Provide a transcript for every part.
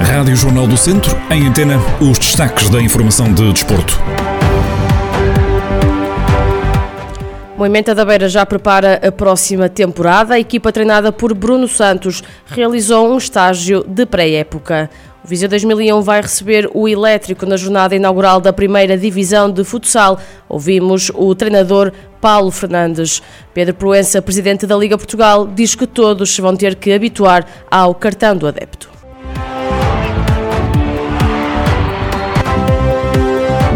Rádio Jornal do Centro, em antena, os destaques da informação de desporto. Moimenta da Beira já prepara a próxima temporada. A equipa treinada por Bruno Santos realizou um estágio de pré-época. O Viseu 2001 vai receber o Elétrico na jornada inaugural da primeira divisão de futsal. Ouvimos o treinador Paulo Fernandes. Pedro Proença, presidente da Liga Portugal, diz que todos vão ter que habituar ao cartão do adepto.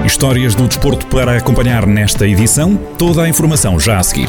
Histórias do desporto para acompanhar nesta edição. Toda a informação já a seguir.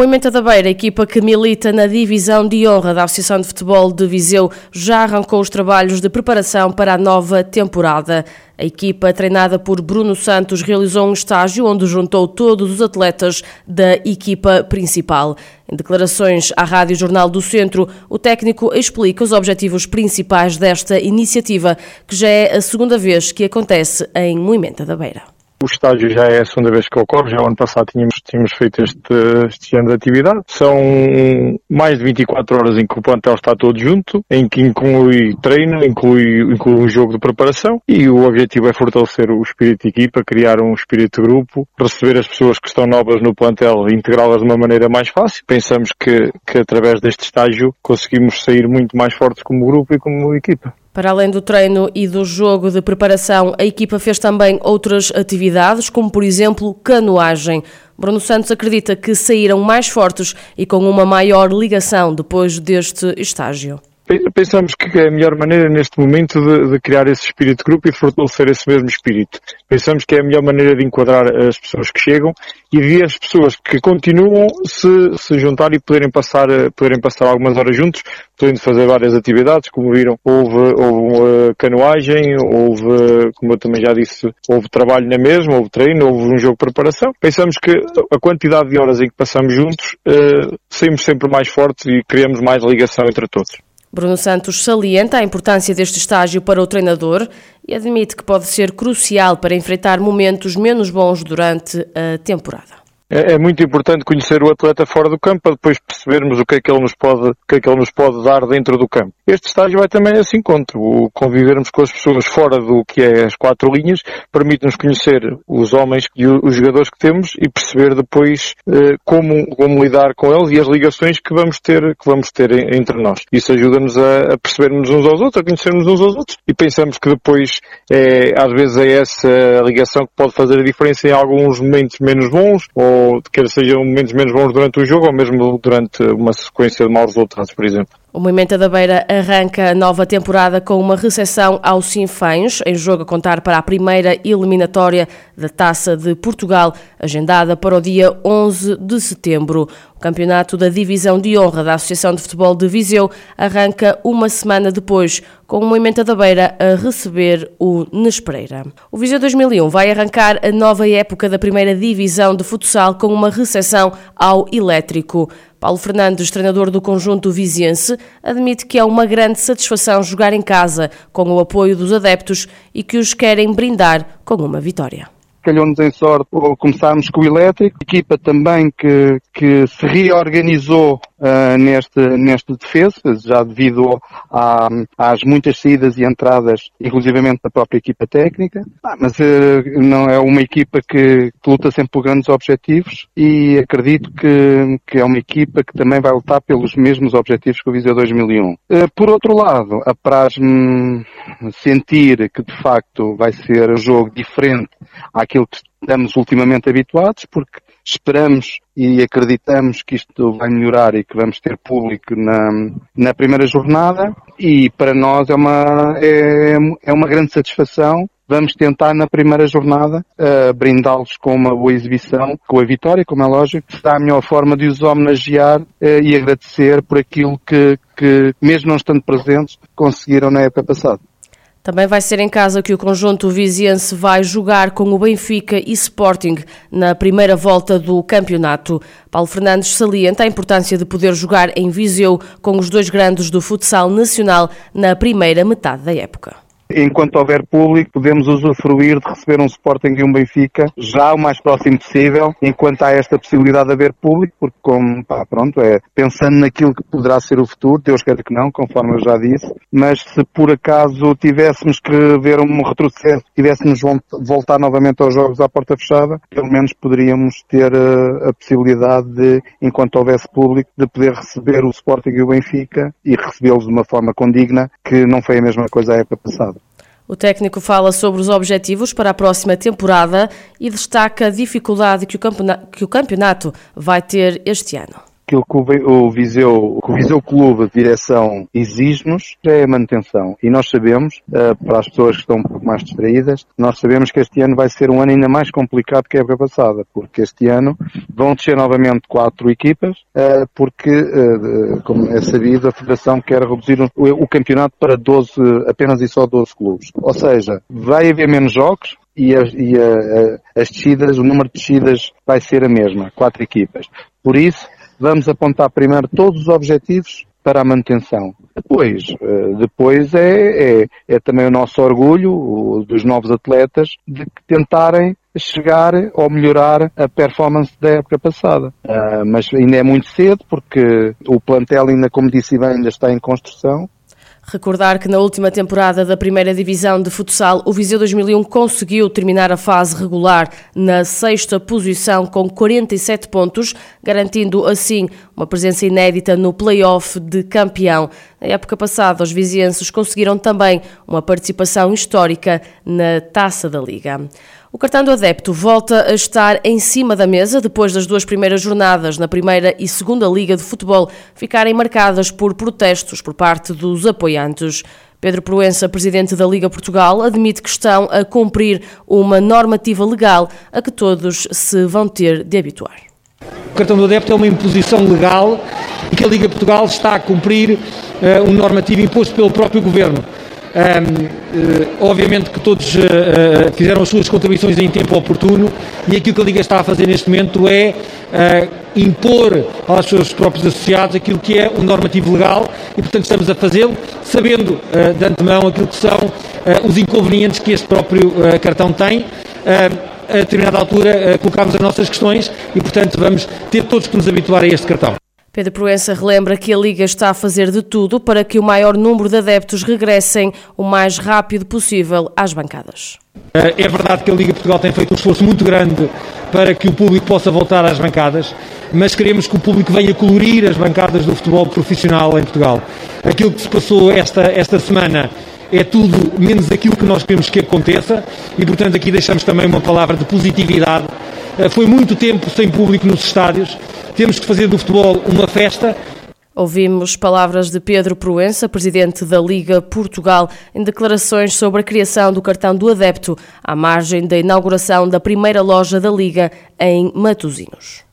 O Movimento da Beira, equipa que milita na divisão de honra da Associação de Futebol de Viseu, já arrancou os trabalhos de preparação para a nova temporada. A equipa, treinada por Bruno Santos, realizou um estágio onde juntou todos os atletas da equipa principal. Em declarações à Rádio Jornal do Centro, o técnico explica os objetivos principais desta iniciativa, que já é a segunda vez que acontece em Moimenta da Beira. O estágio já é a segunda vez que ocorre, já o ano passado tínhamos, tínhamos feito este, este ano de atividade. São mais de 24 horas em que o plantel está todo junto, em que inclui treino, inclui, inclui um jogo de preparação e o objetivo é fortalecer o espírito de equipa, criar um espírito de grupo, receber as pessoas que estão novas no plantel e integrá-las de uma maneira mais fácil. Pensamos que, que através deste estágio conseguimos sair muito mais fortes como grupo e como equipa. Para além do treino e do jogo de preparação, a equipa fez também outras atividades, como por exemplo canoagem. Bruno Santos acredita que saíram mais fortes e com uma maior ligação depois deste estágio. Pensamos que é a melhor maneira neste momento de, de, criar esse espírito de grupo e de fortalecer esse mesmo espírito. Pensamos que é a melhor maneira de enquadrar as pessoas que chegam e de as pessoas que continuam se, se juntar e poderem passar, poderem passar algumas horas juntos, podendo fazer várias atividades, como viram, houve, houve canoagem, houve, como eu também já disse, houve trabalho na mesma, houve treino, houve um jogo de preparação. Pensamos que a quantidade de horas em que passamos juntos, uh, saímos sempre mais fortes e criamos mais ligação entre todos. Bruno Santos salienta a importância deste estágio para o treinador e admite que pode ser crucial para enfrentar momentos menos bons durante a temporada. É, é, muito importante conhecer o atleta fora do campo para depois percebermos o que é que ele nos pode, o que é que ele nos pode dar dentro do campo. Este estágio vai também a esse encontro. O convivermos com as pessoas fora do que é as quatro linhas permite-nos conhecer os homens e os jogadores que temos e perceber depois eh, como, como lidar com eles e as ligações que vamos ter, que vamos ter entre nós. Isso ajuda-nos a, a percebermos uns aos outros, a conhecermos uns aos outros e pensamos que depois é, às vezes é essa ligação que pode fazer a diferença em alguns momentos menos bons ou ou quer sejam momentos menos bons durante o jogo ou mesmo durante uma sequência de maus resultados, por exemplo. O Movimento da Beira arranca a nova temporada com uma recepção ao Sinfãs, em jogo a contar para a primeira eliminatória da Taça de Portugal, agendada para o dia 11 de setembro. O campeonato da Divisão de Honra da Associação de Futebol de Viseu arranca uma semana depois, com o Movimento da Beira a receber o Nespereira. O Viseu 2001 vai arrancar a nova época da primeira divisão de futsal com uma recepção ao Elétrico. Paulo Fernandes, treinador do conjunto viziense, admite que é uma grande satisfação jogar em casa com o apoio dos adeptos e que os querem brindar com uma vitória. Calhou-nos em sorte começarmos com o elétrico, equipa também que, que se reorganizou uh, neste, neste defesa, já devido à, às muitas saídas e entradas, inclusivamente da própria equipa técnica. Ah, mas uh, não é uma equipa que, que, luta sempre por grandes objetivos e acredito que, que é uma equipa que também vai lutar pelos mesmos objetivos que o Viseu 2001. Uh, por outro lado, apraz-me sentir que de facto vai ser um jogo diferente àquilo que estamos ultimamente habituados, porque esperamos e acreditamos que isto vai melhorar e que vamos ter público na, na primeira jornada. E para nós é uma, é, é uma grande satisfação. Vamos tentar na primeira jornada uh, brindá-los com uma boa exibição, com a vitória, como é lógico, será a melhor forma de os homenagear uh, e agradecer por aquilo que, que, mesmo não estando presentes, conseguiram na época passada. Também vai ser em casa que o conjunto viziense vai jogar com o Benfica e Sporting na primeira volta do campeonato. Paulo Fernandes salienta a importância de poder jogar em Viseu com os dois grandes do futsal nacional na primeira metade da época enquanto houver público, podemos usufruir de receber um Sporting e um Benfica já o mais próximo possível, enquanto há esta possibilidade de haver público, porque como, pá, pronto, é pensando naquilo que poderá ser o futuro, Deus quer que não, conforme eu já disse, mas se por acaso tivéssemos que ver um retrocesso, tivéssemos voltar novamente aos jogos à porta fechada, pelo menos poderíamos ter a, eh, a possibilidade de, enquanto houvesse público, de poder receber o Sporting e o Benfica e recebê-los de uma forma condigna, que não foi a mesma coisa à época passada. O técnico fala sobre os objetivos para a próxima temporada e destaca a dificuldade que o campeonato vai ter este ano aquilo que o Viseu, que o Viseu Clube de Direção exige-nos é a manutenção. E nós sabemos, uh, para as pessoas que estão um pouco mais distraídas, nós sabemos que este ano vai ser um ano ainda mais complicado que a época passada, porque este ano vão descer novamente quatro equipas, uh, porque, uh, como é sabido, a Federação quer reduzir o, o campeonato para 12, apenas e só 12 clubes. Ou seja, vai haver menos jogos, e, a, e a, as descidas, o número de descidas vai ser a mesma, quatro equipas. Por isso, vamos apontar primeiro todos os objetivos para a manutenção. Depois, eh, depois é, é, é também o nosso orgulho dos novos atletas de tentarem chegar ou melhorar a performance da época passada. Uh, mas ainda é muito cedo porque o plantel ainda, como disse bem, ainda está em construção Recordar que na última temporada da primeira divisão de futsal, o Viseu 2001 conseguiu terminar a fase regular na sexta posição com 47 pontos, garantindo assim uma presença inédita no play-off de campeão. Na época passada, os vizienses conseguiram também uma participação histórica na Taça da Liga. O cartão do adepto volta a estar em cima da mesa depois das duas primeiras jornadas na primeira e segunda Liga de Futebol ficarem marcadas por protestos por parte dos apoiantes. Pedro Proença, presidente da Liga Portugal, admite que estão a cumprir uma normativa legal a que todos se vão ter de habituar. O cartão do adepto é uma imposição legal e que a Liga Portugal está a cumprir uh, um normativo imposto pelo próprio governo. Um, uh, eh, obviamente que todos uh, uh, fizeram as suas contribuições em tempo oportuno e aquilo que a Liga está a fazer neste momento é impor aos seus próprios associados aquilo que é o normativo legal e, portanto, estamos a fazê-lo sabendo de antemão aquilo que são os inconvenientes que este próprio cartão tem. A determinada altura colocámos as nossas questões e, portanto, vamos ter todos que nos habituar a este cartão. Pedro Proença relembra que a Liga está a fazer de tudo para que o maior número de adeptos regressem o mais rápido possível às bancadas. É verdade que a Liga Portugal tem feito um esforço muito grande para que o público possa voltar às bancadas, mas queremos que o público venha colorir as bancadas do futebol profissional em Portugal. Aquilo que se passou esta, esta semana é tudo menos aquilo que nós queremos que aconteça e, portanto, aqui deixamos também uma palavra de positividade. Eh, foi muito tempo sem público nos estádios temos que fazer do futebol uma festa. Ouvimos palavras de Pedro Proença, presidente da Liga Portugal, em declarações sobre a criação do cartão do adepto, à margem da inauguração da primeira loja da Liga em Matosinhos.